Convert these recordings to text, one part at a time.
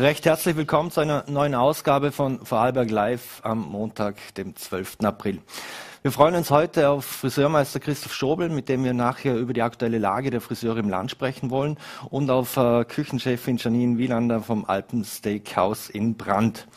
Recht herzlich willkommen zu einer neuen Ausgabe von Vorarlberg Live am Montag, dem 12. April. Wir freuen uns heute auf Friseurmeister Christoph Schobel, mit dem wir nachher über die aktuelle Lage der Friseure im Land sprechen wollen, und auf äh, Küchenchefin Janine Wielander vom Alpen Steakhouse in Brand.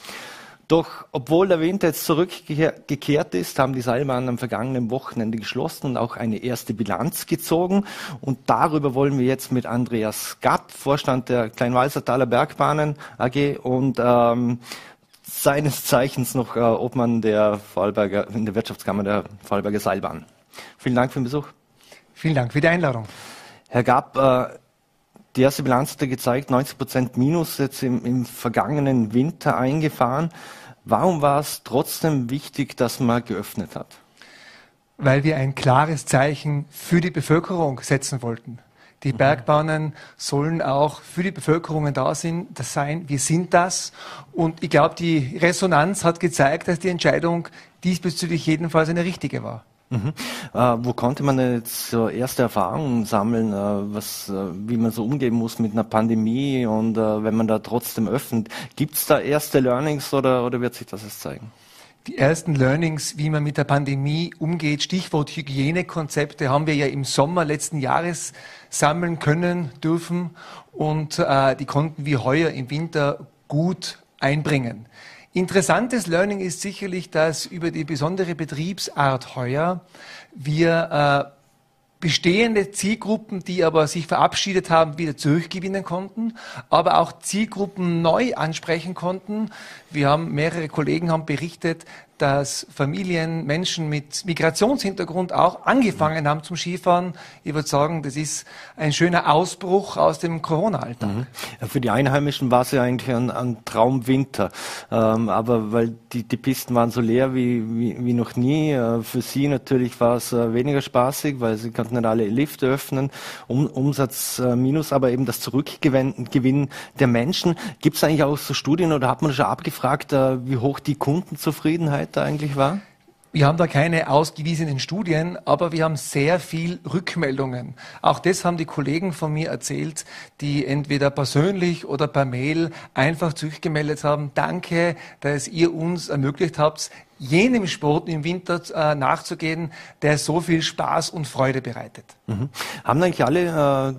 Doch obwohl der Winter jetzt zurückgekehrt ist, haben die Seilbahnen am vergangenen Wochenende geschlossen und auch eine erste Bilanz gezogen. Und darüber wollen wir jetzt mit Andreas Gatt, Vorstand der Kleinwalsertaler Bergbahnen AG und ähm, seines Zeichens noch äh, Obmann der Vorarlberger, in der Wirtschaftskammer der Vorarlberger Seilbahn. Vielen Dank für den Besuch. Vielen Dank für die Einladung. Herr Gapp, äh, die erste Bilanz hat gezeigt, 90 Prozent Minus jetzt im, im vergangenen Winter eingefahren. Warum war es trotzdem wichtig, dass man geöffnet hat? Weil wir ein klares Zeichen für die Bevölkerung setzen wollten. Die mhm. Bergbahnen sollen auch für die Bevölkerung da sein. Das sein. Wir sind das. Und ich glaube, die Resonanz hat gezeigt, dass die Entscheidung diesbezüglich jedenfalls eine richtige war. Mhm. Äh, wo konnte man jetzt so erste Erfahrungen sammeln, äh, was, äh, wie man so umgehen muss mit einer Pandemie und äh, wenn man da trotzdem öffnet? Gibt es da erste Learnings oder, oder wird sich das jetzt zeigen? Die ersten Learnings, wie man mit der Pandemie umgeht, Stichwort Hygienekonzepte, haben wir ja im Sommer letzten Jahres sammeln können, dürfen und äh, die konnten wir heuer im Winter gut einbringen. Interessantes Learning ist sicherlich, dass über die besondere Betriebsart heuer wir äh, bestehende Zielgruppen, die aber sich verabschiedet haben, wieder zurückgewinnen konnten, aber auch Zielgruppen neu ansprechen konnten. Wir haben mehrere Kollegen haben berichtet, dass Familien, Menschen mit Migrationshintergrund auch angefangen haben zum Skifahren. Ich würde sagen, das ist ein schöner Ausbruch aus dem Corona-Alltag. Mhm. Für die Einheimischen war es ja eigentlich ein, ein Traumwinter. Ähm, aber weil die, die Pisten waren so leer wie, wie, wie noch nie. Äh, für sie natürlich war es äh, weniger spaßig, weil sie konnten nicht alle Lifte öffnen. Um, Umsatz äh, minus, aber eben das Zurückgewinnen der Menschen. Gibt es eigentlich auch so Studien oder hat man schon abgefragt, wie hoch die Kundenzufriedenheit da eigentlich war? Wir haben da keine ausgewiesenen Studien, aber wir haben sehr viel Rückmeldungen. Auch das haben die Kollegen von mir erzählt, die entweder persönlich oder per Mail einfach zurückgemeldet haben. Danke, dass ihr uns ermöglicht habt, jenem Sport im Winter äh, nachzugehen, der so viel Spaß und Freude bereitet. Mhm. Haben eigentlich alle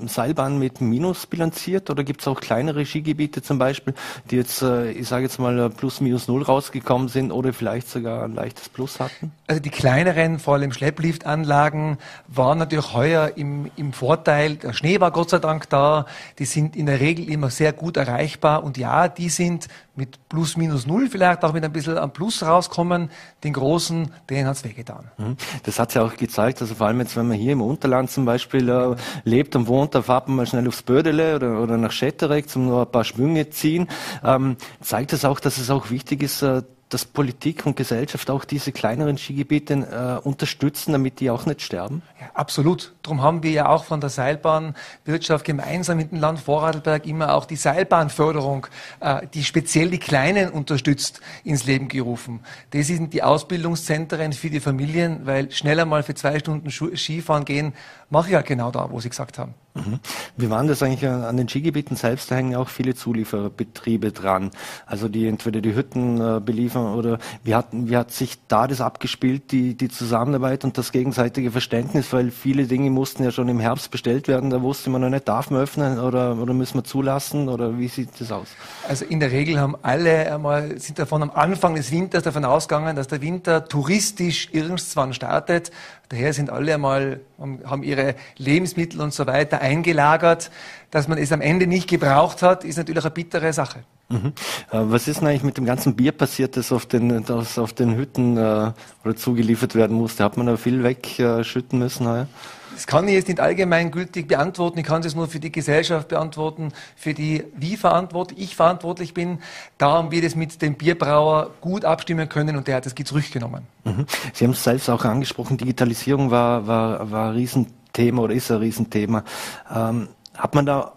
äh, Seilbahnen mit Minus bilanziert oder gibt es auch kleinere Skigebiete zum Beispiel, die jetzt, äh, ich sage jetzt mal, plus minus null rausgekommen sind oder vielleicht sogar ein leichtes Plus hatten? Also die kleineren, vor allem Schleppliftanlagen, waren natürlich heuer im, im Vorteil. Der Schnee war Gott sei Dank da. Die sind in der Regel immer sehr gut erreichbar und ja, die sind mit plus minus null vielleicht auch mit ein bisschen am Plus rauskommen. Den Großen, denen hat's wehgetan. Mhm. Das hat's ja auch gezeigt, also vor allem jetzt, wenn man hier im Unterland zum Beispiel äh, lebt und wohnt, da fahrt man mal schnell aufs Bödele oder, oder nach Schetterek zum nur ein paar Schwünge ziehen. Ähm, zeigt das auch, dass es auch wichtig ist, äh, dass Politik und Gesellschaft auch diese kleineren Skigebiete äh, unterstützen, damit die auch nicht sterben? Ja, absolut. Darum haben wir ja auch von der Seilbahnwirtschaft gemeinsam mit dem Land Vorarlberg immer auch die Seilbahnförderung, äh, die speziell die Kleinen unterstützt, ins Leben gerufen. Das sind die Ausbildungszentren für die Familien, weil schneller mal für zwei Stunden Skifahren gehen, mache ich ja genau da, wo Sie gesagt haben. Mhm. Wie waren das eigentlich an den Skigebieten selbst? Da hängen auch viele Zulieferbetriebe dran. Also die entweder die Hütten äh, beliefern oder wie hat, wie hat sich da das abgespielt, die, die Zusammenarbeit und das gegenseitige Verständnis? Weil viele Dinge mussten ja schon im Herbst bestellt werden. Da wusste man noch nicht, darf man öffnen oder, oder müssen wir zulassen oder wie sieht das aus? Also in der Regel haben alle einmal, sind davon am Anfang des Winters davon ausgegangen, dass der Winter touristisch irgendwann startet. Daher sind alle einmal, haben ihre Lebensmittel und so weiter eingelagert. Dass man es am Ende nicht gebraucht hat, ist natürlich eine bittere Sache. Mhm. Äh, was ist denn eigentlich mit dem ganzen Bier passiert, das auf den, das auf den Hütten äh, oder zugeliefert werden musste? Hat man da viel wegschütten müssen heuer? Das kann ich jetzt nicht allgemeingültig beantworten. Ich kann es nur für die Gesellschaft beantworten, für die wie verantwortlich ich verantwortlich bin. Da haben wir das mit dem Bierbrauer gut abstimmen können und der hat das zurückgenommen. Mhm. Sie haben es selbst auch angesprochen, Digitalisierung war, war, war ein Riesenthema oder ist ein Riesenthema. Ähm, hat man da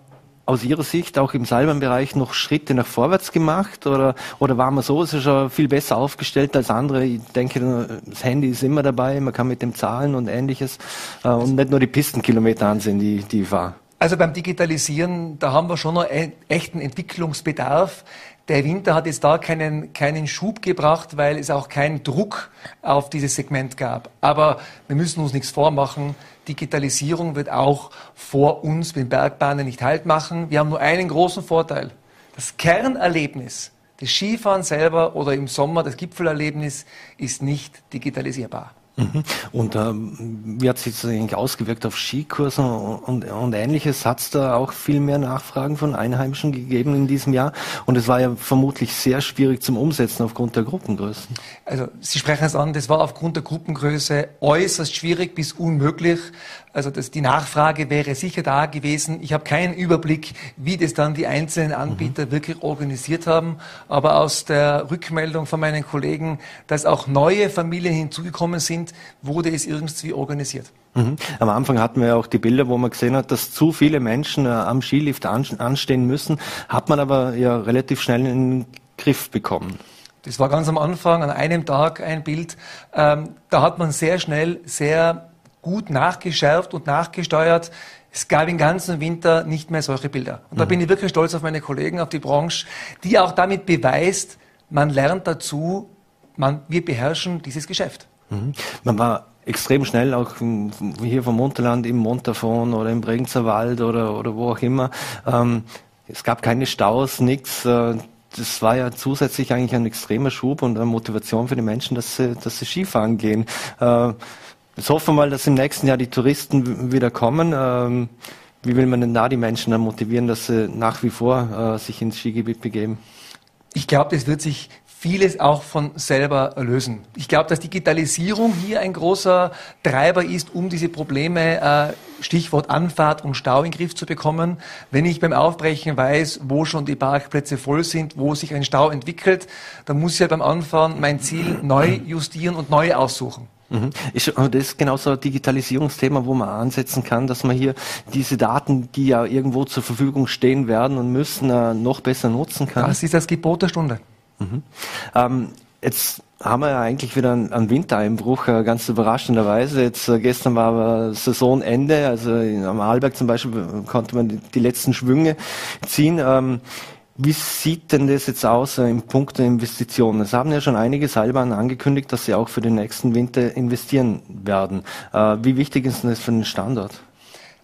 aus Ihrer Sicht auch im Seilbahnbereich noch Schritte nach vorwärts gemacht oder, oder war man so schon viel besser aufgestellt als andere? Ich denke, das Handy ist immer dabei, man kann mit dem zahlen und ähnliches äh, und nicht nur die Pistenkilometer ansehen, die, die ich fahre. Also beim Digitalisieren, da haben wir schon noch echten Entwicklungsbedarf. Der Winter hat jetzt da keinen, keinen Schub gebracht, weil es auch keinen Druck auf dieses Segment gab. Aber wir müssen uns nichts vormachen. Digitalisierung wird auch vor uns mit Bergbahnen nicht halt machen. Wir haben nur einen großen Vorteil. Das Kernerlebnis, das Skifahren selber oder im Sommer das Gipfelerlebnis ist nicht digitalisierbar. Mhm. Und ähm, wie hat sich das eigentlich ausgewirkt auf Skikursen und, und ähnliches? Hat es da auch viel mehr Nachfragen von Einheimischen gegeben in diesem Jahr? Und es war ja vermutlich sehr schwierig zum Umsetzen aufgrund der Gruppengrößen. Also Sie sprechen es an, das war aufgrund der Gruppengröße äußerst schwierig bis unmöglich. Also das, die Nachfrage wäre sicher da gewesen. Ich habe keinen Überblick, wie das dann die einzelnen Anbieter mhm. wirklich organisiert haben. Aber aus der Rückmeldung von meinen Kollegen, dass auch neue Familien hinzugekommen sind, wurde es irgendwie organisiert. Mhm. Am Anfang hatten wir ja auch die Bilder, wo man gesehen hat, dass zu viele Menschen äh, am Skilift an, anstehen müssen. Hat man aber ja relativ schnell in den Griff bekommen. Das war ganz am Anfang, an einem Tag ein Bild. Ähm, da hat man sehr schnell, sehr gut nachgeschärft und nachgesteuert. Es gab im ganzen Winter nicht mehr solche Bilder. Und da mhm. bin ich wirklich stolz auf meine Kollegen, auf die Branche, die auch damit beweist, man lernt dazu, man, wir beherrschen dieses Geschäft. Mhm. Man war extrem schnell auch hier vom Unterland im Montafon oder im Bregenzer Wald oder, oder wo auch immer. Ähm, es gab keine Staus, nichts. Äh, das war ja zusätzlich eigentlich ein extremer Schub und eine Motivation für die Menschen, dass sie, dass sie Skifahren gehen. Äh, Jetzt hoffen wir mal, dass im nächsten Jahr die Touristen wieder kommen. Ähm, wie will man denn da die Menschen dann motivieren, dass sie nach wie vor äh, sich ins Skigebiet begeben? Ich glaube, das wird sich vieles auch von selber lösen. Ich glaube, dass Digitalisierung hier ein großer Treiber ist, um diese Probleme, äh, Stichwort Anfahrt und Stau in den Griff zu bekommen. Wenn ich beim Aufbrechen weiß, wo schon die Parkplätze voll sind, wo sich ein Stau entwickelt, dann muss ich ja beim Anfahren mein Ziel neu justieren und neu aussuchen. Mhm. Ist, das ist genau so ein Digitalisierungsthema, wo man ansetzen kann, dass man hier diese Daten, die ja irgendwo zur Verfügung stehen werden und müssen, äh, noch besser nutzen kann. Das ist das Gebot der Stunde. Mhm. Ähm, jetzt haben wir ja eigentlich wieder einen, einen Wintereinbruch, äh, ganz überraschenderweise. Jetzt äh, gestern war aber Saisonende, also am Arlberg zum Beispiel konnte man die, die letzten Schwünge ziehen. Ähm, wie sieht denn das jetzt aus äh, im Punkt der Investitionen? Es haben ja schon einige Seilbahnen angekündigt, dass sie auch für den nächsten Winter investieren werden. Äh, wie wichtig ist denn das für den Standort?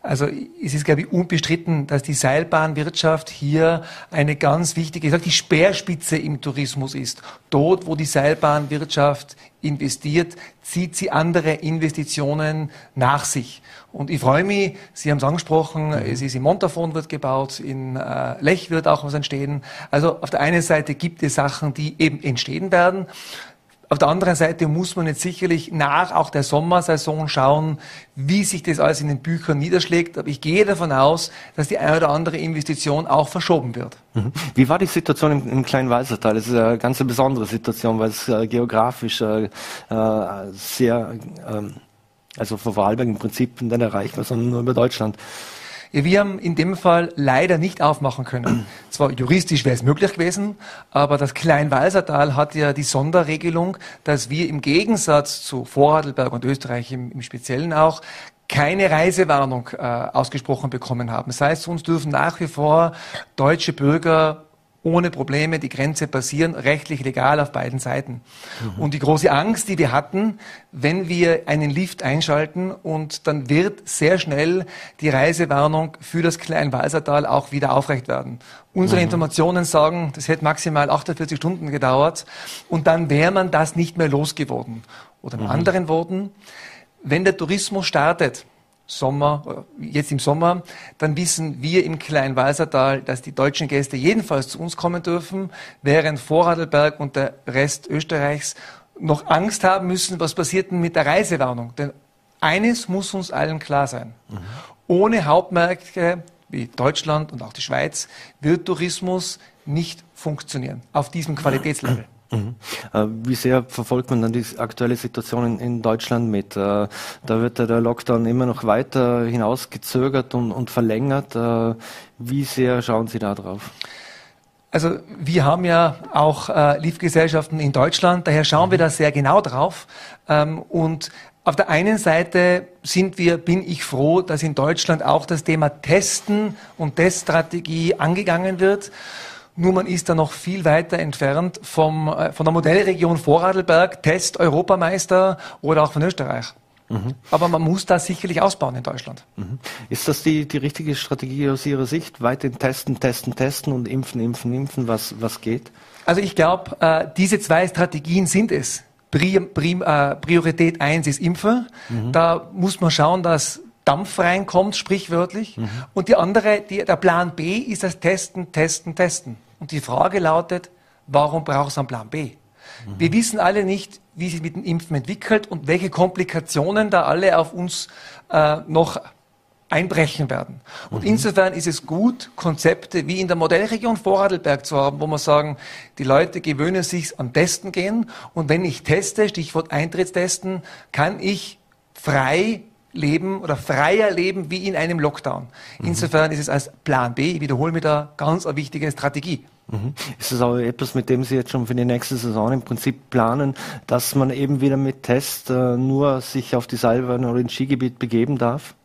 Also es ist, glaube ich, unbestritten, dass die Seilbahnwirtschaft hier eine ganz wichtige, ich sage, die Speerspitze im Tourismus ist. Dort, wo die Seilbahnwirtschaft investiert, zieht sie andere Investitionen nach sich. Und ich freue mich, Sie haben es angesprochen, mhm. es ist in Montafon wird gebaut, in äh, Lech wird auch was entstehen. Also auf der einen Seite gibt es Sachen, die eben entstehen werden. Auf der anderen Seite muss man jetzt sicherlich nach auch der Sommersaison schauen, wie sich das alles in den Büchern niederschlägt. Aber ich gehe davon aus, dass die eine oder andere Investition auch verschoben wird. Mhm. Wie war die Situation im, im kleinen Walsertal? Das ist eine ganz besondere Situation, weil es äh, geografisch äh, äh sehr, äh, also von Vorarlberg im Prinzip nicht erreichbar, sondern nur über Deutschland. Wir haben in dem Fall leider nicht aufmachen können. Zwar juristisch wäre es möglich gewesen, aber das Kleinwalsertal hat ja die Sonderregelung, dass wir im Gegensatz zu Vorarlberg und Österreich im, im Speziellen auch keine Reisewarnung äh, ausgesprochen bekommen haben. Das heißt, uns dürfen nach wie vor deutsche Bürger ohne Probleme die Grenze passieren, rechtlich legal auf beiden Seiten. Mhm. Und die große Angst, die wir hatten, wenn wir einen Lift einschalten und dann wird sehr schnell die Reisewarnung für das Kleinwalsertal auch wieder aufrecht werden. Unsere mhm. Informationen sagen, das hätte maximal 48 Stunden gedauert und dann wäre man das nicht mehr losgeworden. Oder in mhm. anderen Worten, wenn der Tourismus startet, Sommer, jetzt im Sommer, dann wissen wir im Kleinwalsertal, dass die deutschen Gäste jedenfalls zu uns kommen dürfen, während Vorarlberg und der Rest Österreichs noch Angst haben müssen, was passiert denn mit der Reisewarnung. Denn eines muss uns allen klar sein. Mhm. Ohne Hauptmärkte wie Deutschland und auch die Schweiz wird Tourismus nicht funktionieren auf diesem Qualitätslevel. Mhm. Äh, wie sehr verfolgt man dann die aktuelle Situation in, in Deutschland mit? Äh, da wird der Lockdown immer noch weiter hinausgezögert und, und verlängert. Äh, wie sehr schauen Sie da drauf? Also wir haben ja auch äh, Liftgesellschaften in Deutschland, daher schauen wir mhm. da sehr genau drauf. Ähm, und auf der einen Seite sind wir, bin ich froh, dass in Deutschland auch das Thema Testen und Teststrategie angegangen wird. Nur man ist da noch viel weiter entfernt vom, äh, von der Modellregion Vorarlberg, Test-Europameister oder auch von Österreich. Mhm. Aber man muss da sicherlich ausbauen in Deutschland. Mhm. Ist das die, die richtige Strategie aus Ihrer Sicht? Weiterhin testen, testen, testen und impfen, impfen, impfen, was, was geht? Also ich glaube, äh, diese zwei Strategien sind es. Prim, Prim, äh, Priorität eins ist Impfen. Mhm. Da muss man schauen, dass Dampf reinkommt, sprichwörtlich. Mhm. Und die andere, die, der Plan B ist das Testen, Testen, Testen. Und die Frage lautet, warum braucht es einen Plan B? Mhm. Wir wissen alle nicht, wie sich mit dem Impfen entwickelt und welche Komplikationen da alle auf uns äh, noch einbrechen werden. Und mhm. insofern ist es gut, Konzepte wie in der Modellregion Vorarlberg zu haben, wo man sagen, die Leute gewöhnen sich an Testen gehen und wenn ich teste, Stichwort Eintrittstesten, kann ich frei leben oder freier leben wie in einem Lockdown. Mhm. Insofern ist es als Plan B, ich wiederhole mir da, ganz eine wichtige Strategie. Mhm. Ist das auch etwas, mit dem Sie jetzt schon für die nächste Saison im Prinzip planen, dass man eben wieder mit Test äh, nur sich auf die Seilbahn oder ins Skigebiet begeben darf?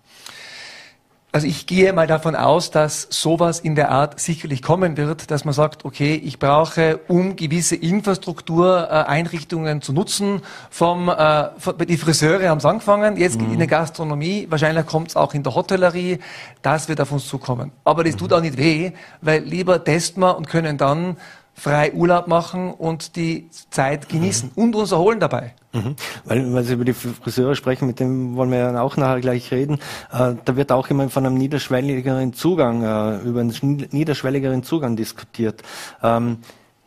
Also ich gehe mal davon aus, dass sowas in der Art sicherlich kommen wird, dass man sagt, okay, ich brauche, um gewisse Infrastruktureinrichtungen zu nutzen, vom, äh, die Friseure haben es angefangen, jetzt mhm. in der Gastronomie, wahrscheinlich kommt es auch in der Hotellerie, das wird auf uns zukommen. Aber das mhm. tut auch nicht weh, weil lieber testen wir und können dann frei Urlaub machen und die Zeit genießen mhm. und uns erholen dabei. Mhm. Weil, weil Sie über die Friseure sprechen, mit dem wollen wir ja auch nachher gleich reden. Äh, da wird auch immer von einem niederschwelligeren Zugang, äh, über einen niederschwelligeren Zugang diskutiert. Ähm,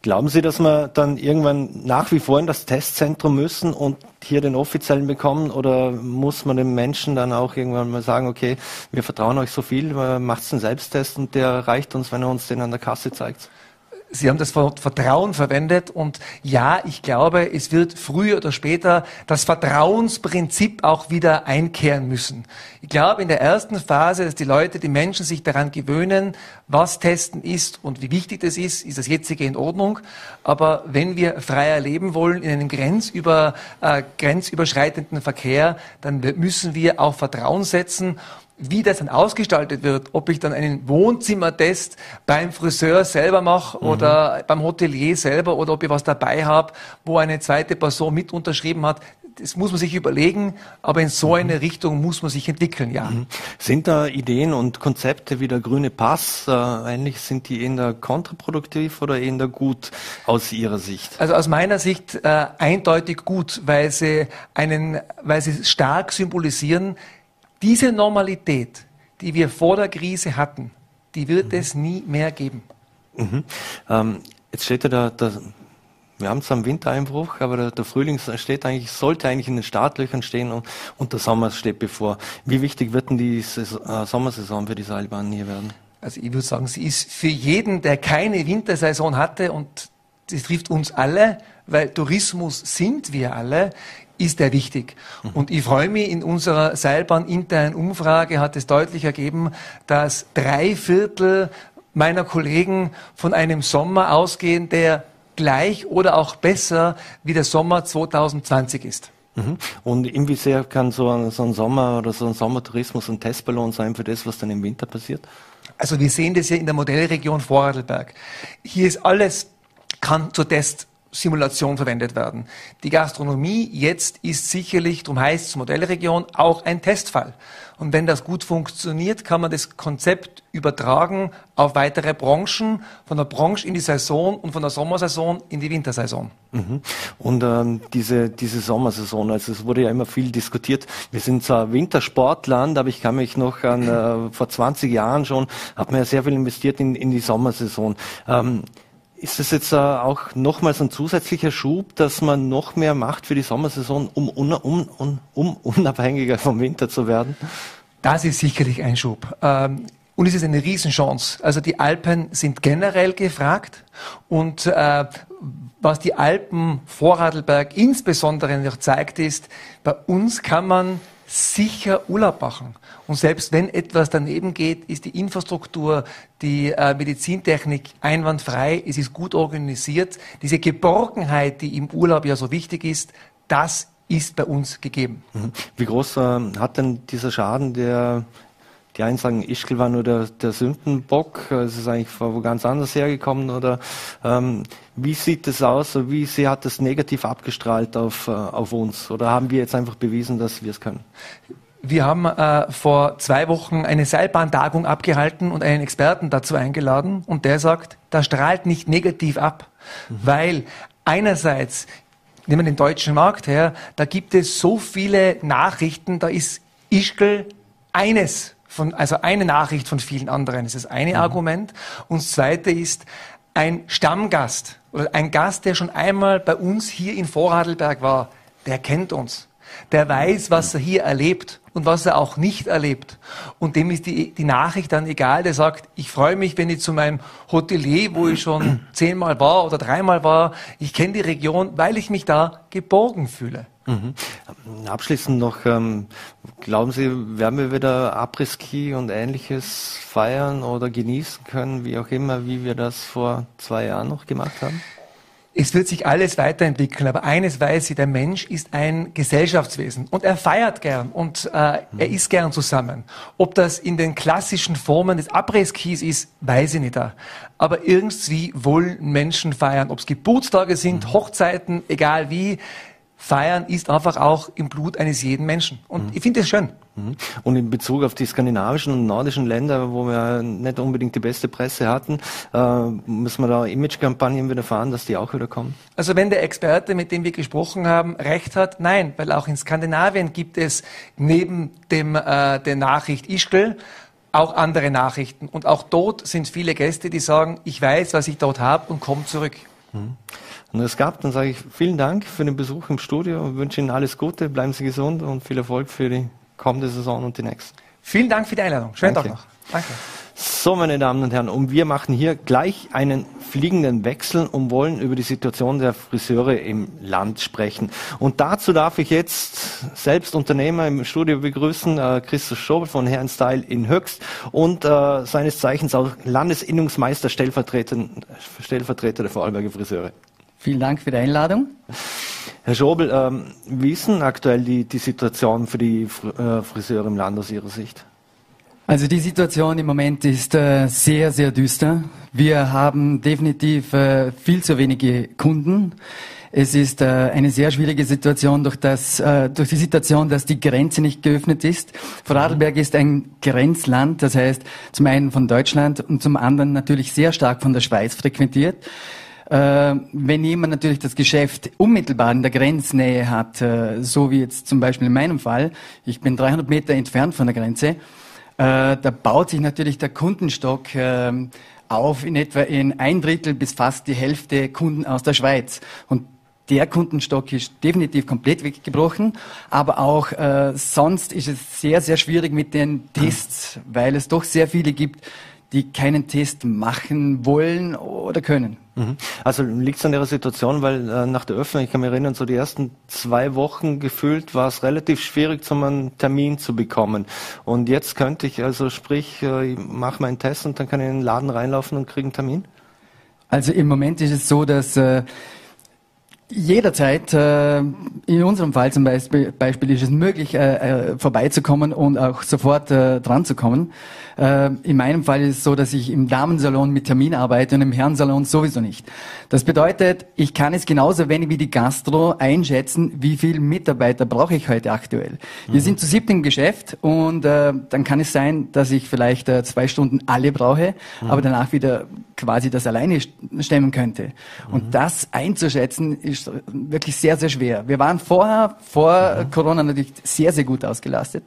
glauben Sie, dass wir dann irgendwann nach wie vor in das Testzentrum müssen und hier den offiziellen bekommen oder muss man den Menschen dann auch irgendwann mal sagen, okay, wir vertrauen euch so viel, macht einen Selbsttest und der reicht uns, wenn er uns den an der Kasse zeigt? Sie haben das Wort Vertrauen verwendet und ja, ich glaube, es wird früher oder später das Vertrauensprinzip auch wieder einkehren müssen. Ich glaube, in der ersten Phase, dass die Leute, die Menschen sich daran gewöhnen, was Testen ist und wie wichtig das ist, ist das jetzige in Ordnung. Aber wenn wir freier leben wollen in einem grenzüber, äh, grenzüberschreitenden Verkehr, dann müssen wir auch Vertrauen setzen wie das dann ausgestaltet wird, ob ich dann einen Wohnzimmertest beim Friseur selber mache mhm. oder beim Hotelier selber oder ob ich was dabei habe, wo eine zweite Person mit unterschrieben hat, das muss man sich überlegen, aber in so eine mhm. Richtung muss man sich entwickeln, ja. Mhm. Sind da Ideen und Konzepte wie der grüne Pass, äh, eigentlich sind die eher kontraproduktiv oder eher gut aus Ihrer Sicht? Also aus meiner Sicht äh, eindeutig gut, weil sie einen, weil sie stark symbolisieren, diese Normalität, die wir vor der Krise hatten, die wird mhm. es nie mehr geben. Mhm. Ähm, jetzt steht ja da, da wir haben zwar einen Wintereinbruch, aber der, der, Frühling steht eigentlich, sollte eigentlich in den Startlöchern stehen und, und der Sommer steht bevor. Wie wichtig wird denn die Saison, äh, Sommersaison für die Seilbahn hier werden? Also ich würde sagen, sie ist für jeden, der keine Wintersaison hatte und das trifft uns alle, weil Tourismus sind wir alle, ist er wichtig. Mhm. Und ich freue mich, in unserer Seilbahn internen Umfrage hat es deutlich ergeben, dass drei Viertel meiner Kollegen von einem Sommer ausgehen, der gleich oder auch besser wie der Sommer 2020 ist. Mhm. Und inwiefern kann so ein, so ein Sommer oder so ein Sommertourismus ein Testballon sein für das, was dann im Winter passiert? Also wir sehen das ja in der Modellregion Vorarlberg. Hier ist alles, kann zur Test Simulation verwendet werden. Die Gastronomie jetzt ist sicherlich, darum heißt es Modellregion, auch ein Testfall. Und wenn das gut funktioniert, kann man das Konzept übertragen auf weitere Branchen, von der Branche in die Saison und von der Sommersaison in die Wintersaison. Mhm. Und ähm, diese, diese Sommersaison, also es wurde ja immer viel diskutiert. Wir sind zwar Wintersportland, aber ich kann mich noch an äh, vor 20 Jahren schon, hat man ja sehr viel investiert in, in die Sommersaison. Ähm, ist es jetzt äh, auch nochmals ein zusätzlicher Schub, dass man noch mehr macht für die Sommersaison, um, un, um, um, um unabhängiger vom Winter zu werden? Das ist sicherlich ein Schub. Ähm, und es ist eine Riesenchance. Also die Alpen sind generell gefragt und äh, was die Alpen Vorarlberg insbesondere noch zeigt, ist, bei uns kann man sicher Urlaub machen. Und selbst wenn etwas daneben geht, ist die Infrastruktur, die äh, Medizintechnik einwandfrei, es ist gut organisiert. Diese Geborgenheit, die im Urlaub ja so wichtig ist, das ist bei uns gegeben. Mhm. Wie groß äh, hat denn dieser Schaden, der die einen sagen, Ischgl war nur der, der Sündenbock, es ist eigentlich wo ganz anders hergekommen oder ähm, wie sieht das aus, wie sehr hat das negativ abgestrahlt auf, äh, auf uns oder haben wir jetzt einfach bewiesen, dass wir es können? Wir haben äh, vor zwei Wochen eine Seilbahntagung abgehalten und einen Experten dazu eingeladen und der sagt, das strahlt nicht negativ ab, mhm. weil einerseits nehmen wir den deutschen Markt her, da gibt es so viele Nachrichten, da ist Ischgl eines von, also eine Nachricht von vielen anderen. Das ist das eine mhm. Argument. Und das zweite ist ein Stammgast oder ein Gast, der schon einmal bei uns hier in Vorarlberg war, der kennt uns. Der weiß, was er hier erlebt und was er auch nicht erlebt. Und dem ist die, die Nachricht dann egal. Der sagt, ich freue mich, wenn ich zu meinem Hotelier, wo ich schon zehnmal war oder dreimal war, ich kenne die Region, weil ich mich da geborgen fühle. Mhm. Abschließend noch, ähm, glauben Sie, werden wir wieder Après-Ski und ähnliches feiern oder genießen können, wie auch immer, wie wir das vor zwei Jahren noch gemacht haben? Es wird sich alles weiterentwickeln, aber eines weiß ich, der Mensch ist ein Gesellschaftswesen und er feiert gern und äh, er ist gern zusammen. Ob das in den klassischen Formen des Après-Skis ist, weiß ich nicht. Aber irgendwie wollen Menschen feiern, ob es Geburtstage sind, mhm. Hochzeiten, egal wie Feiern ist einfach auch im Blut eines jeden Menschen. Und mhm. ich finde das schön. Mhm. Und in Bezug auf die skandinavischen und nordischen Länder, wo wir nicht unbedingt die beste Presse hatten, äh, müssen wir da Imagekampagnen wieder fahren, dass die auch wieder kommen? Also wenn der Experte, mit dem wir gesprochen haben, recht hat, nein, weil auch in Skandinavien gibt es neben dem, äh, der Nachricht Ischgl auch andere Nachrichten. Und auch dort sind viele Gäste, die sagen, ich weiß, was ich dort habe und komme zurück. Mhm und es gab, dann sage ich vielen Dank für den Besuch im Studio und wünsche Ihnen alles Gute, bleiben Sie gesund und viel Erfolg für die kommende Saison und die nächste. Vielen Dank für die Einladung. Schönen Danke. Tag noch. Danke. So, meine Damen und Herren, und wir machen hier gleich einen fliegenden Wechsel und wollen über die Situation der Friseure im Land sprechen. Und dazu darf ich jetzt selbst Unternehmer im Studio begrüßen, äh, Christoph Schobel von Herrn Style in Höchst und äh, seines Zeichens auch Landesinnungsmeister, Stellvertreter, Stellvertreter der Vorarlberger Friseure. Vielen Dank für die Einladung. Herr Schobel, ähm, wie ist denn aktuell die, die Situation für die äh, Friseure im Land aus Ihrer Sicht? Also die Situation im Moment ist äh, sehr, sehr düster. Wir haben definitiv äh, viel zu wenige Kunden. Es ist äh, eine sehr schwierige Situation durch, das, äh, durch die Situation, dass die Grenze nicht geöffnet ist. Vorarlberg ist ein Grenzland, das heißt zum einen von Deutschland und zum anderen natürlich sehr stark von der Schweiz frequentiert. Äh, wenn jemand natürlich das Geschäft unmittelbar in der Grenznähe hat, äh, so wie jetzt zum Beispiel in meinem Fall, ich bin 300 Meter entfernt von der Grenze, äh, da baut sich natürlich der Kundenstock äh, auf in etwa in ein Drittel bis fast die Hälfte Kunden aus der Schweiz. Und der Kundenstock ist definitiv komplett weggebrochen, aber auch äh, sonst ist es sehr, sehr schwierig mit den Tests, weil es doch sehr viele gibt, die keinen Test machen wollen oder können. Mhm. Also liegt es an ihrer Situation, weil äh, nach der Öffnung, ich kann mich erinnern, so die ersten zwei Wochen gefühlt war es relativ schwierig, zum einen Termin zu bekommen. Und jetzt könnte ich also, sprich, äh, ich mache meinen Test und dann kann ich in den Laden reinlaufen und kriege einen Termin? Also im Moment ist es so, dass äh, Jederzeit, äh, in unserem Fall zum Beispiel, Beispiel ist es möglich, äh, äh, vorbeizukommen und auch sofort äh, dran zu kommen. Äh, in meinem Fall ist es so, dass ich im Damensalon mit Termin arbeite und im Herrensalon sowieso nicht. Das bedeutet, ich kann es genauso wenig wie die Gastro einschätzen, wie viel Mitarbeiter brauche ich heute aktuell. Mhm. Wir sind zu siebt im Geschäft und äh, dann kann es sein, dass ich vielleicht äh, zwei Stunden alle brauche, mhm. aber danach wieder quasi das alleine stemmen könnte. Mhm. Und das einzuschätzen ist wirklich sehr, sehr schwer. Wir waren vorher, vor mhm. Corona natürlich sehr, sehr gut ausgelastet.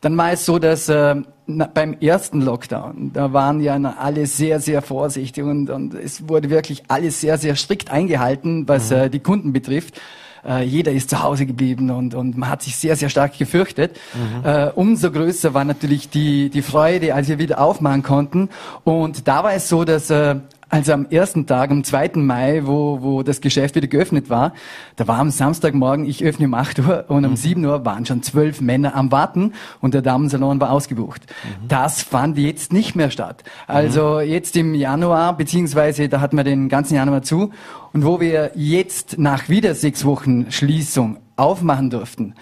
Dann war es so, dass äh, beim ersten Lockdown, da waren ja alle sehr, sehr vorsichtig und, und es wurde wirklich alles sehr, sehr strikt eingehalten, was mhm. äh, die Kunden betrifft. Äh, jeder ist zu Hause geblieben und, und man hat sich sehr, sehr stark gefürchtet. Mhm. Äh, umso größer war natürlich die, die Freude, als wir wieder aufmachen konnten. Und da war es so, dass äh, also am ersten Tag, am 2. Mai, wo, wo das Geschäft wieder geöffnet war, da war am Samstagmorgen, ich öffne um 8 Uhr und um mhm. 7 Uhr waren schon zwölf Männer am Warten und der Damensalon war ausgebucht. Mhm. Das fand jetzt nicht mehr statt. Also mhm. jetzt im Januar, beziehungsweise da hatten wir den ganzen Januar zu und wo wir jetzt nach wieder sechs Wochen Schließung aufmachen durften,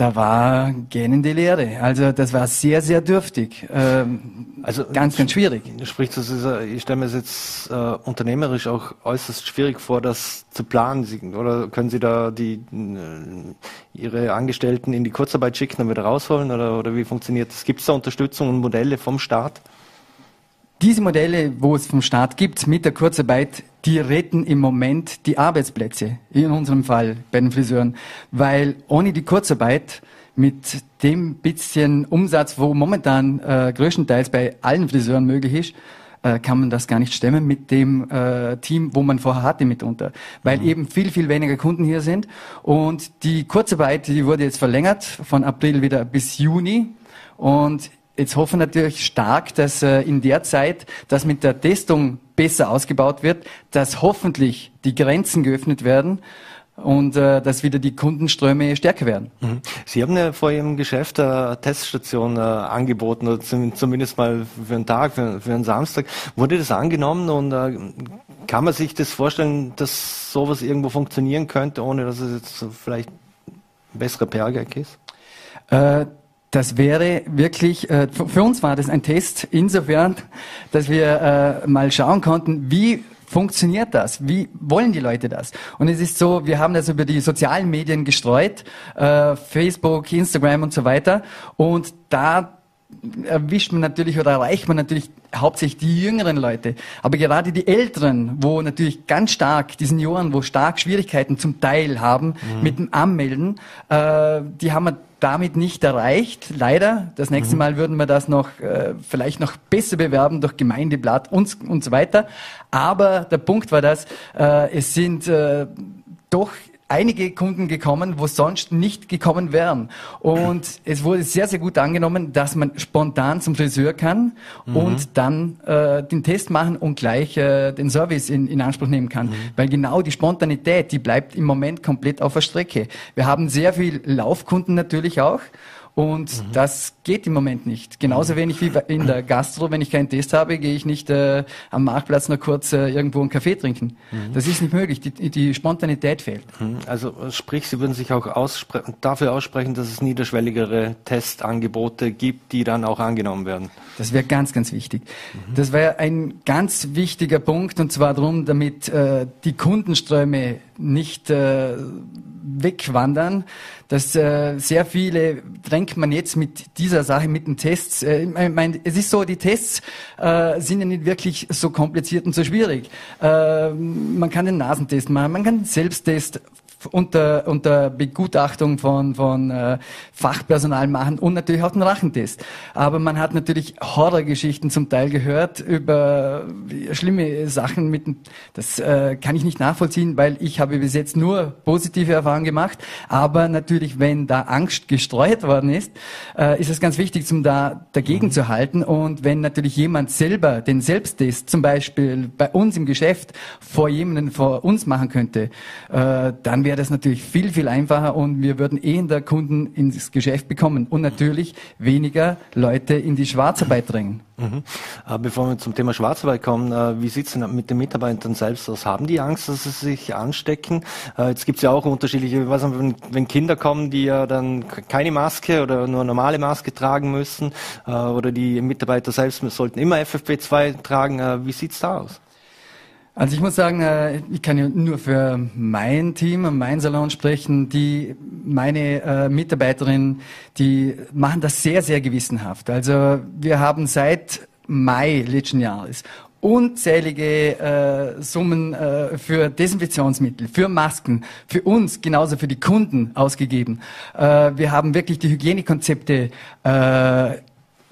da war gähnende Leere. Also das war sehr, sehr dürftig. Ähm, also ganz, ganz schwierig. Sprich, das ist, ich stelle mir das jetzt äh, unternehmerisch auch äußerst schwierig vor, das zu planen. Sie, oder können Sie da die äh, Ihre Angestellten in die Kurzarbeit schicken und wieder rausholen? Oder, oder wie funktioniert das? Gibt es da Unterstützung und Modelle vom Staat? Diese Modelle, wo es vom Staat gibt, mit der Kurzarbeit, die retten im Moment die Arbeitsplätze, in unserem Fall bei den Friseuren. Weil ohne die Kurzarbeit mit dem bisschen Umsatz, wo momentan äh, größtenteils bei allen Friseuren möglich ist, äh, kann man das gar nicht stemmen mit dem äh, Team, wo man vorher hatte mitunter, weil mhm. eben viel, viel weniger Kunden hier sind. Und die Kurzarbeit, die wurde jetzt verlängert von April wieder bis Juni. Und jetzt hoffen wir natürlich stark, dass äh, in der Zeit, dass mit der Testung besser ausgebaut wird, dass hoffentlich die Grenzen geöffnet werden und äh, dass wieder die Kundenströme stärker werden. Mhm. Sie haben ja vor Ihrem Geschäft eine Teststation äh, angeboten, oder zumindest mal für einen Tag, für, für einen Samstag. Wurde das angenommen und äh, kann man sich das vorstellen, dass sowas irgendwo funktionieren könnte, ohne dass es jetzt vielleicht ein besserer PR-Gag ist? Äh, das wäre wirklich, äh, für uns war das ein Test, insofern, dass wir äh, mal schauen konnten, wie funktioniert das? Wie wollen die Leute das? Und es ist so, wir haben das über die sozialen Medien gestreut, äh, Facebook, Instagram und so weiter. Und da erwischt man natürlich oder erreicht man natürlich hauptsächlich die jüngeren Leute. Aber gerade die Älteren, wo natürlich ganz stark, die Senioren, wo stark Schwierigkeiten zum Teil haben mhm. mit dem Anmelden, äh, die haben wir damit nicht erreicht, leider. Das nächste mhm. Mal würden wir das noch äh, vielleicht noch besser bewerben durch Gemeindeblatt und, und so weiter. Aber der Punkt war das, äh, es sind äh, doch einige Kunden gekommen, wo sonst nicht gekommen wären. Und es wurde sehr, sehr gut angenommen, dass man spontan zum Friseur kann mhm. und dann äh, den Test machen und gleich äh, den Service in, in Anspruch nehmen kann. Mhm. Weil genau die Spontanität, die bleibt im Moment komplett auf der Strecke. Wir haben sehr viel Laufkunden natürlich auch. Und mhm. das geht im Moment nicht. Genauso wenig wie in der Gastro, wenn ich keinen Test habe, gehe ich nicht äh, am Marktplatz noch kurz äh, irgendwo einen Kaffee trinken. Mhm. Das ist nicht möglich. Die, die Spontanität fehlt. Mhm. Also sprich, Sie würden sich auch ausspre dafür aussprechen, dass es niederschwelligere Testangebote gibt, die dann auch angenommen werden. Das wäre ganz, ganz wichtig. Mhm. Das wäre ein ganz wichtiger Punkt und zwar darum, damit äh, die Kundenströme nicht äh, wegwandern, dass äh, sehr viele drängt man jetzt mit dieser Sache, mit den Tests. Äh, ich mein, es ist so, die Tests äh, sind ja nicht wirklich so kompliziert und so schwierig. Äh, man kann den Nasentest machen, man kann den Selbsttest unter, unter Begutachtung von, von äh, Fachpersonal machen und natürlich auch den Rachentest. Aber man hat natürlich Horrorgeschichten zum Teil gehört über schlimme Sachen mit das äh, kann ich nicht nachvollziehen, weil ich habe bis jetzt nur positive Erfahrungen gemacht. Aber natürlich, wenn da Angst gestreut worden ist, äh, ist es ganz wichtig, zum da dagegen mhm. zu halten. Und wenn natürlich jemand selber den Selbsttest zum Beispiel bei uns im Geschäft vor jemanden vor uns machen könnte, äh, dann wäre das natürlich viel, viel einfacher und wir würden eh der Kunden ins Geschäft bekommen und natürlich weniger Leute in die Schwarzarbeit drängen. Mhm. Äh, bevor wir zum Thema Schwarzarbeit kommen, äh, wie sieht es denn mit den Mitarbeitern selbst aus? Haben die Angst, dass sie sich anstecken? Äh, jetzt gibt es ja auch unterschiedliche, was wenn, wenn Kinder kommen, die ja dann keine Maske oder nur normale Maske tragen müssen, oder die Mitarbeiter selbst sollten immer FFP2 tragen. Wie sieht es da aus? Also ich muss sagen, äh, ich kann ja nur für mein Team und mein Salon sprechen. Die, meine äh, Mitarbeiterinnen, die machen das sehr, sehr gewissenhaft. Also wir haben seit Mai letzten Jahres unzählige äh, Summen äh, für Desinfektionsmittel, für Masken, für uns, genauso für die Kunden ausgegeben. Äh, wir haben wirklich die Hygienekonzepte äh,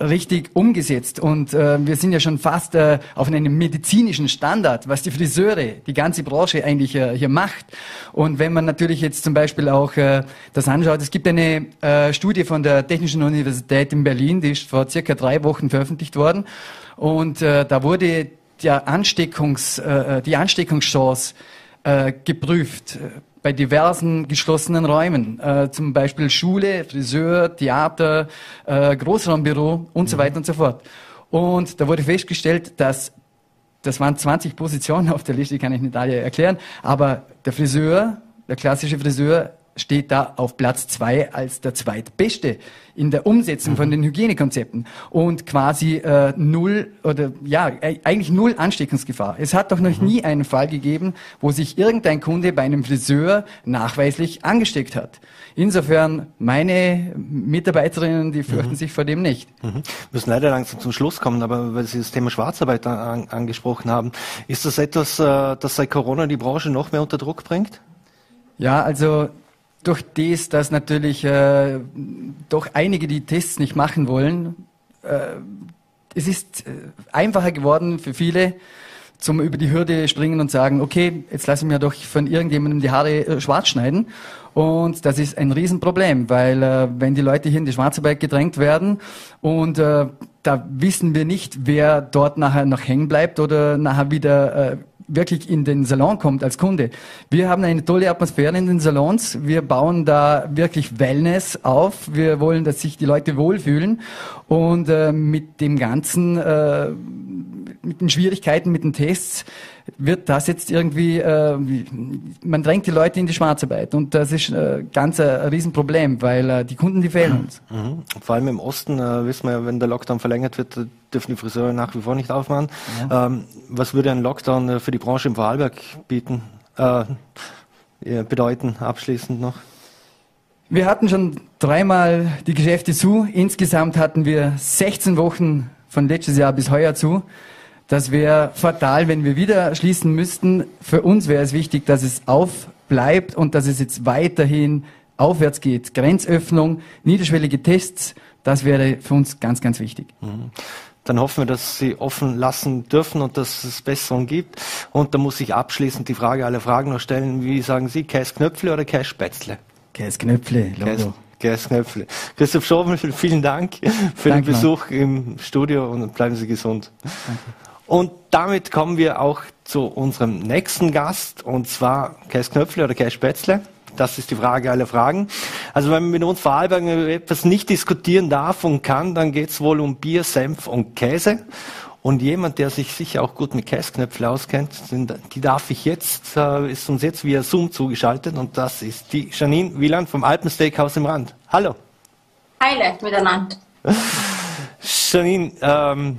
richtig umgesetzt. Und äh, wir sind ja schon fast äh, auf einem medizinischen Standard, was die Friseure, die ganze Branche eigentlich äh, hier macht. Und wenn man natürlich jetzt zum Beispiel auch äh, das anschaut, es gibt eine äh, Studie von der Technischen Universität in Berlin, die ist vor circa drei Wochen veröffentlicht worden. Und äh, da wurde der Ansteckungs, äh, die Ansteckungschance äh, geprüft bei diversen geschlossenen Räumen, äh, zum Beispiel Schule, Friseur, Theater, äh, Großraumbüro und mhm. so weiter und so fort. Und da wurde festgestellt, dass das waren 20 Positionen auf der Liste, die kann ich nicht alle erklären, aber der Friseur, der klassische Friseur, steht da auf Platz zwei als der zweitbeste in der Umsetzung von den Hygienekonzepten und quasi äh, null oder ja eigentlich null Ansteckungsgefahr. Es hat doch noch nie einen Fall gegeben, wo sich irgendein Kunde bei einem Friseur nachweislich angesteckt hat. Insofern meine Mitarbeiterinnen, die fürchten mhm. sich vor dem nicht. Mhm. Wir müssen leider langsam zum Schluss kommen, aber weil Sie das Thema Schwarzarbeit an, angesprochen haben, ist das etwas, äh, das seit Corona die Branche noch mehr unter Druck bringt? Ja, also durch das, dass natürlich äh, doch einige die Tests nicht machen wollen, äh, es ist äh, einfacher geworden für viele, zum über die Hürde springen und sagen, okay, jetzt lasse ich mir doch von irgendjemandem die Haare äh, schwarz schneiden. Und das ist ein Riesenproblem, weil äh, wenn die Leute hier in die Schwarzarbeit gedrängt werden und äh, da wissen wir nicht, wer dort nachher noch hängen bleibt oder nachher wieder äh, wirklich in den Salon kommt als Kunde. Wir haben eine tolle Atmosphäre in den Salons. Wir bauen da wirklich Wellness auf. Wir wollen, dass sich die Leute wohlfühlen. Und äh, mit dem Ganzen, äh, mit den Schwierigkeiten, mit den Tests, wird das jetzt irgendwie, äh, man drängt die Leute in die Schwarzarbeit und das ist äh, ganz ein, Riesenproblem, weil äh, die Kunden, die fehlen uns. Mhm. Vor allem im Osten äh, wissen wir ja, wenn der Lockdown verlängert wird, dürfen die Friseure nach wie vor nicht aufmachen. Ja. Ähm, was würde ein Lockdown äh, für die Branche im Vorarlberg bieten, äh, bedeuten, abschließend noch? Wir hatten schon dreimal die Geschäfte zu. Insgesamt hatten wir 16 Wochen von letztes Jahr bis heuer zu. Das wäre fatal, wenn wir wieder schließen müssten. Für uns wäre es wichtig, dass es aufbleibt und dass es jetzt weiterhin aufwärts geht. Grenzöffnung, niederschwellige Tests, das wäre für uns ganz, ganz wichtig. Mhm. Dann hoffen wir, dass Sie offen lassen dürfen und dass es Besserung gibt. Und da muss ich abschließend die Frage aller Fragen noch stellen. Wie sagen Sie, Käse Knöpfle oder Käse Spätzle? Käse Knöpfle, Logo. Käse Knöpfle. Christoph Schobel, vielen Dank für Danke, den Besuch Mann. im Studio und bleiben Sie gesund. Danke. Und damit kommen wir auch zu unserem nächsten Gast, und zwar Käs Knöpfle oder Käs Spätzle. Das ist die Frage aller Fragen. Also wenn man mit uns Vorarlberg etwas nicht diskutieren darf und kann, dann geht es wohl um Bier, Senf und Käse. Und jemand, der sich sicher auch gut mit Käsknöpfle auskennt, die darf ich jetzt, äh, ist uns jetzt via Zoom zugeschaltet und das ist die Janine Wieland vom Alpensteakhouse im Rand. Hallo. Heile miteinander. Janine, ähm,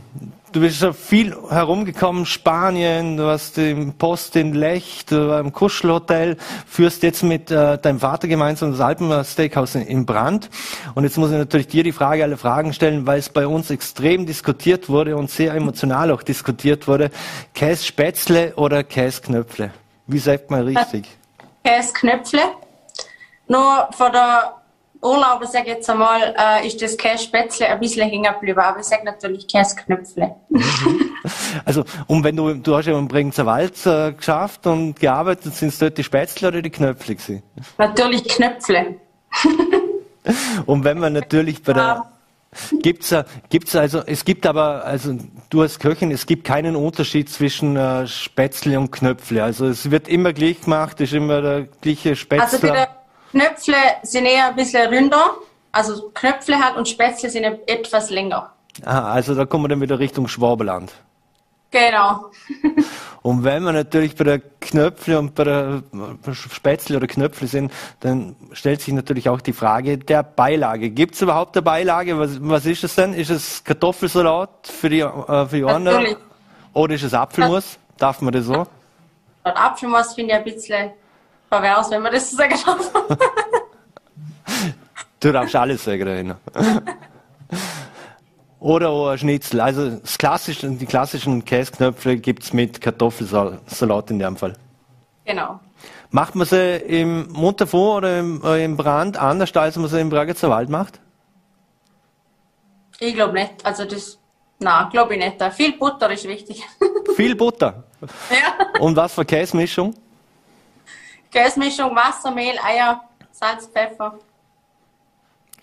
du bist schon viel herumgekommen, Spanien, du hast im Post in Lech, du warst im Kuschelhotel, führst jetzt mit äh, deinem Vater gemeinsam das Alpen Steakhouse in, in, Brand. Und jetzt muss ich natürlich dir die Frage, alle Fragen stellen, weil es bei uns extrem diskutiert wurde und sehr emotional auch diskutiert wurde. Kässpätzle oder Käsknöpfle? Wie sagt man richtig? Käsknöpfle. Nur von der Urlauber, sag ich jetzt einmal, äh, ist das Kässpätzle ein bisschen hängen geblieben, aber ich sage natürlich Käsknöpfle. also, und wenn du, du hast ja im Bregenzer Wald äh, geschafft und gearbeitet, sind es dort die Spätzle oder die Knöpfle gewesen? Natürlich Knöpfle. und wenn man natürlich bei der, Gibt's, gibt's also, es gibt aber, also du als Köchin, es gibt keinen Unterschied zwischen äh, Spätzle und Knöpfle. Also es wird immer gleich gemacht, ist immer der gleiche Spätzle. Also Knöpfle sind eher ein bisschen ründer, also Knöpfle hat und Spätzle sind etwas länger. Ah, also da kommen wir dann wieder Richtung Schwabeland. Genau. und wenn wir natürlich bei der Knöpfle und bei der Spätzle oder Knöpfle sind, dann stellt sich natürlich auch die Frage der Beilage. Gibt es überhaupt eine Beilage? Was, was ist es denn? Ist es Kartoffelsalat für die, äh, für die Natürlich. Oder ist es Apfelmus? Darf man das so? Apfelmus finde ich ein bisschen pervers, wenn man das so sagen darf. du darfst alles sagen dahin. Oder auch ein Schnitzel. Also das klassische, die klassischen Käsknöpfe gibt es mit Kartoffelsalat in dem Fall. Genau. Macht man sie im Montafon oder im, äh, im, Brand anders, als man sie im Bragetzer Wald macht? Ich glaube nicht. Also das, nein, glaube ich nicht. Viel Butter ist wichtig. Viel Butter? Ja. Und was für Käsemischung? Käsemischung, Wasser, Mehl, Eier, Salz, Pfeffer.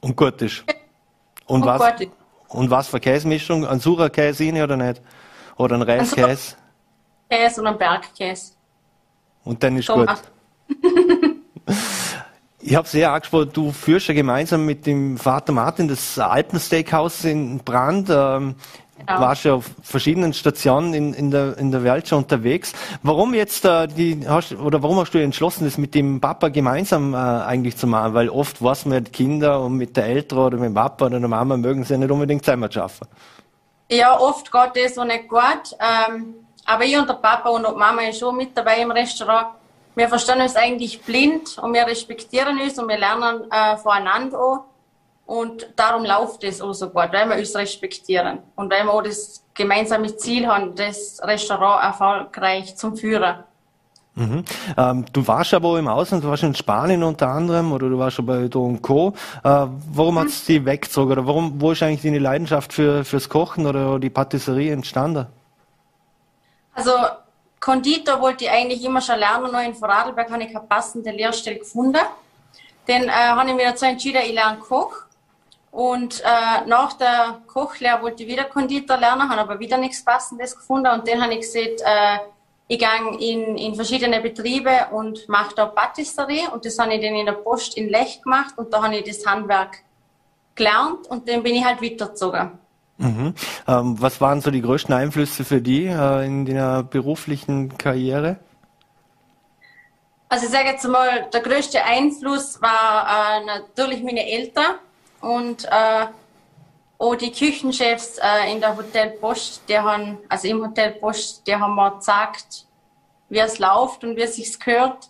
Und gut ist. Und, und was, gut. und was für Käsemischung? Ein surer Käse rein oder nicht? Oder ein Reiskäse? Käse und ein Bergkäse. Und dann ist Thomas. gut. Ich habe sehr angesprochen, du führst ja gemeinsam mit dem Vater Martin das Alpensteakhouse in Brand. Ähm, Genau. Warst ja auf verschiedenen Stationen in, in, der, in der Welt schon unterwegs. Warum jetzt äh, die hast, oder warum hast du entschlossen, das mit dem Papa gemeinsam äh, eigentlich zu machen? Weil oft was mit Kinder und mit der Eltern oder mit dem Papa oder der Mama mögen sie ja nicht unbedingt zusammen schaffen. Ja, oft geht das so nicht gut. Ähm, aber ich und der Papa und die Mama ist schon mit dabei im Restaurant. Wir verstehen uns eigentlich blind und wir respektieren uns und wir lernen äh, voneinander auch. Und darum läuft es auch so gut, weil wir uns respektieren und weil wir auch das gemeinsame Ziel haben, das Restaurant erfolgreich zum Führen. Mhm. Ähm, du warst aber auch im Ausland, du warst in Spanien unter anderem oder du warst schon bei Do Co. Äh, warum mhm. hat es die weggezogen oder warum, wo ist eigentlich deine Leidenschaft für, fürs Kochen oder die Patisserie entstanden? Also Konditor wollte ich eigentlich immer schon lernen, noch in Vorarlberg habe ich eine passende Lehrstelle gefunden. Dann äh, habe ich mir dazu entschieden, ich lerne Koch und äh, nach der Kochlehre wollte ich wieder Konditor lernen, habe aber wieder nichts Passendes gefunden. Und dann habe ich gesagt, äh, ich gehe in, in verschiedene Betriebe und mache da Patisserie. Und das habe ich dann in der Post in Lech gemacht. Und da habe ich das Handwerk gelernt und dann bin ich halt weitergezogen. Mhm. Ähm, was waren so die größten Einflüsse für die äh, in deiner beruflichen Karriere? Also ich sage jetzt mal, der größte Einfluss war äh, natürlich meine Eltern und äh, auch die Küchenchefs äh, in der Hotel Post, die haben, also im Hotel Post, die haben mir gesagt, wie es läuft und wie es sich gehört.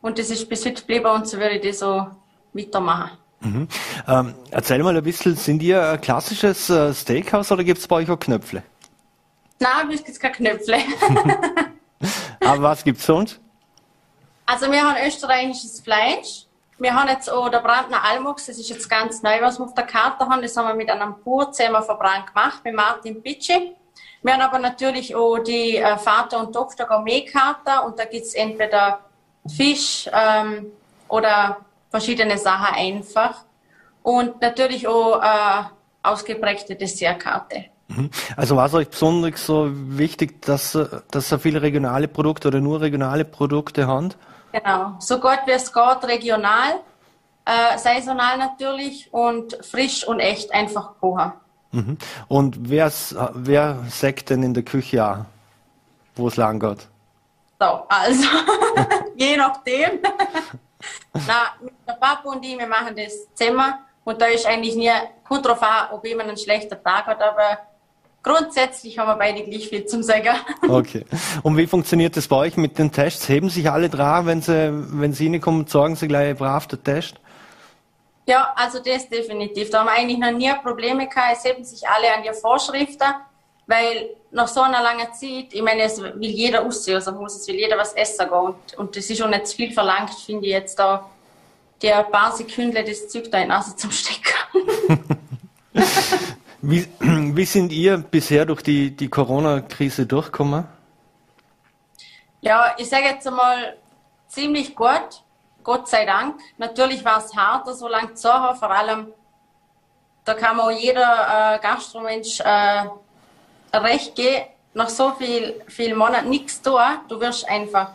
Und das ist bis heute geblieben und so würde ich das so weitermachen. Mhm. Ähm, erzähl mal ein bisschen, sind ihr ein klassisches äh, Steakhouse oder gibt es bei euch auch Knöpfle? Nein, es gibt keine Knöpfle. Aber was gibt es sonst? Also wir haben österreichisches Fleisch, wir haben jetzt auch der Brandner Almox, das ist jetzt ganz neu, was wir auf der Karte haben. Das haben wir mit einem pur verbrannt gemacht, mit Martin Pitschi. Wir haben aber natürlich auch die äh, Vater- und Tochter Gourmet-Karte und da gibt's entweder Fisch ähm, oder verschiedene Sachen einfach. Und natürlich auch äh, ausgeprägte Dessertkarte. Mhm. Also war es euch besonders so wichtig, dass, dass ihr viele regionale Produkte oder nur regionale Produkte habt? Genau, so gut wie es geht, regional, äh, saisonal natürlich und frisch und echt einfach kochen. Mhm. Und wer, wer sagt denn in der Küche auch, wo es lang geht? So, also, je nachdem. Na, der Papa und ich, wir machen das zusammen und da ist eigentlich nie, kommt drauf an, ob jemand einen schlechten Tag hat, aber Grundsätzlich haben wir beide gleich viel zum Sagen. Okay. Und wie funktioniert das bei euch mit den Tests? Heben sich alle dran, wenn sie, wenn sie reinkommen, sagen sie gleich brav der Test? Ja, also das definitiv. Da haben wir eigentlich noch nie Probleme gehabt. Es heben sich alle an die Vorschriften, weil nach so einer langen Zeit, ich meine, es will jeder aussehen, also muss es will jeder was essen gehen. Und, und das ist schon nicht zu viel verlangt, finde ich jetzt da, der paar Sekunden das Zeug da in die Nase zum Stecken. Wie, wie sind ihr bisher durch die, die Corona-Krise durchgekommen? Ja, ich sage jetzt einmal ziemlich gut, Gott sei Dank. Natürlich war es hart, so lange zu haben, vor allem, da kann auch jeder äh, Gastromensch äh, recht gehen, nach so viel, viel Monaten nichts tun, du wirst einfach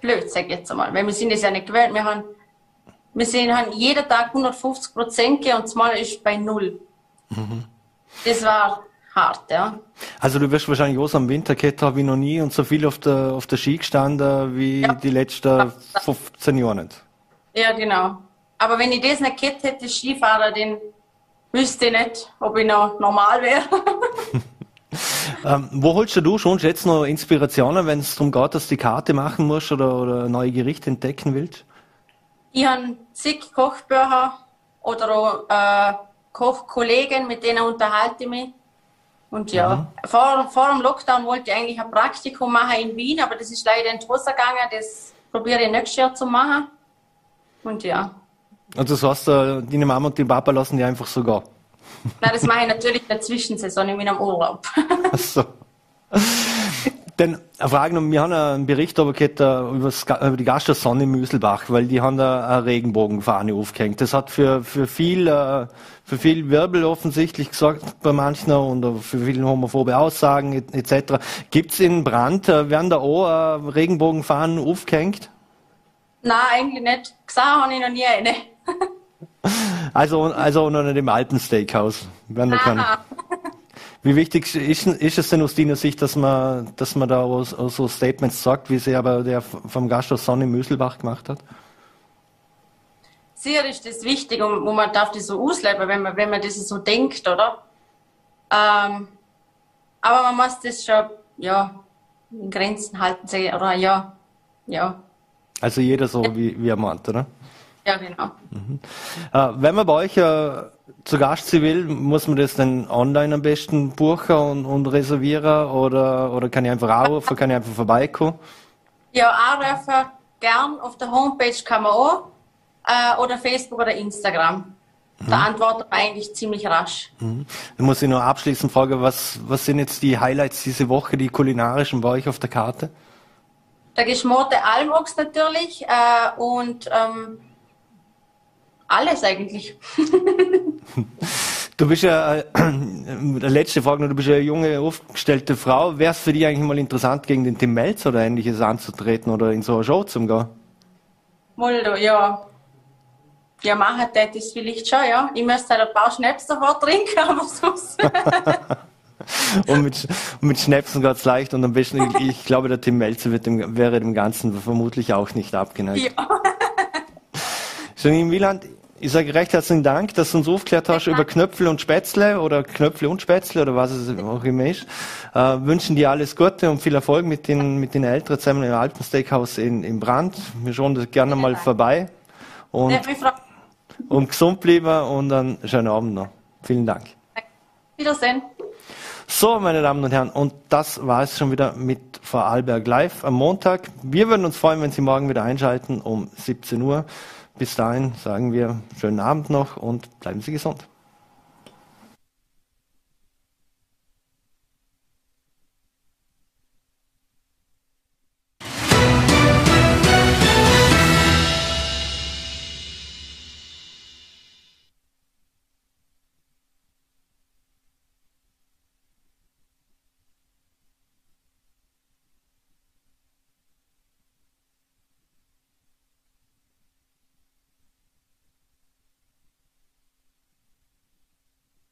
blöd, sag ich jetzt einmal. Weil wir sind es ja nicht gewöhnt. Wir haben, wir sind, haben jeden Tag 150 Prozent und das Mal ist bei null. Mhm. Das war hart, ja. Also du wirst wahrscheinlich auch so am Winter haben wie noch nie und so viel auf der, auf der Ski gestanden wie ja. die letzten 15 Jahre nicht. Ja, genau. Aber wenn ich das nicht gehabt hätte, Skifahrer, dann wüsste ich nicht, ob ich noch normal wäre. ähm, wo holst du schon jetzt noch Inspirationen, wenn es darum geht, dass du die Karte machen musst oder, oder neue Gerichte entdecken willst? Ich habe zig Kochbücher oder auch, äh, Kochkollegen, mit denen unterhalte ich mich. Und ja, mhm. vor, vor dem Lockdown wollte ich eigentlich ein Praktikum machen in Wien, aber das ist leider in die Hose gegangen. Das probiere ich nächstes Jahr zu machen. Und ja. Und das heißt, äh, deine Mama und dein Papa lassen die einfach so gehen? Nein, das mache ich natürlich in der Zwischensaison in meinem Urlaub. Ach so. Denn eine Frage noch, wir haben einen Bericht aber gehabt, über, über die Gaststätte Sonne Müselbach, weil die haben da eine Regenbogenfahne aufgehängt. Das hat für, für viel, äh, für viel Wirbel offensichtlich gesagt bei manchen und für viele homophobe Aussagen etc. Gibt's in Brand, äh, werden da auch äh, Regenbogenfahnen aufgehängt? Nein, eigentlich nicht. Gesehen habe ich noch nie eine. also, also unter dem alten Steakhouse. Werden da keine. Wie wichtig ist, ist, es denn aus deiner Sicht, dass man, dass man da auch, so Statements sagt, wie sie aber der vom Gasthaus Sonne Müselbach gemacht hat? Sicher ist das wichtig und, und man darf das so ausleben, wenn man, wenn man das so denkt, oder? Ähm, aber man muss das schon, ja, in Grenzen halten, oder ja, ja. Also jeder so, wie, wie er meint, oder? Ja, genau. Mhm. Äh, wenn man bei euch äh, zu Gast will, muss man das dann online am besten buchen und, und reservieren oder, oder kann ich einfach anrufen, kann ich einfach vorbeikommen? Ja, anrufen gern. Auf der Homepage kann man auch. Äh, oder Facebook oder Instagram. Mhm. Da antwortet man eigentlich ziemlich rasch. Mhm. Dann muss ich noch abschließend fragen, was, was sind jetzt die Highlights diese Woche, die kulinarischen bei euch auf der Karte? Der geschmorte Almox natürlich äh, und ähm, alles eigentlich. Du bist ja, äh, letzte Frage, du bist ja eine junge, aufgestellte Frau. Wäre es für dich eigentlich mal interessant, gegen den Tim Melz oder ähnliches anzutreten oder in so eine Show zu gehen? Moldo, ja. Ja, machen das vielleicht schon, ja. Ich müsste halt ein paar Schnaps davor trinken, aber sonst. und, mit, und mit Schnäpsen geht es leicht und am besten, ich, ich glaube, der Tim Melzer dem, wäre dem Ganzen vermutlich auch nicht abgeneigt. Ja. Janine Wieland, ich sage recht herzlichen Dank, dass du uns aufgeklärt hast über Knöpfle und Spätzle oder Knöpfle und Spätzle oder was es auch immer ist. Äh, wünschen dir alles Gute und viel Erfolg mit den, mit den Eltern zusammen im Alpen Steakhouse in, in Brand. Wir schauen das gerne mal vorbei. Und, und gesund bleiben und einen schönen Abend noch. Vielen Dank. Wiedersehen. So, meine Damen und Herren, und das war es schon wieder mit Vorarlberg Live am Montag. Wir würden uns freuen, wenn Sie morgen wieder einschalten um 17 Uhr. Bis dahin sagen wir schönen Abend noch und bleiben Sie gesund.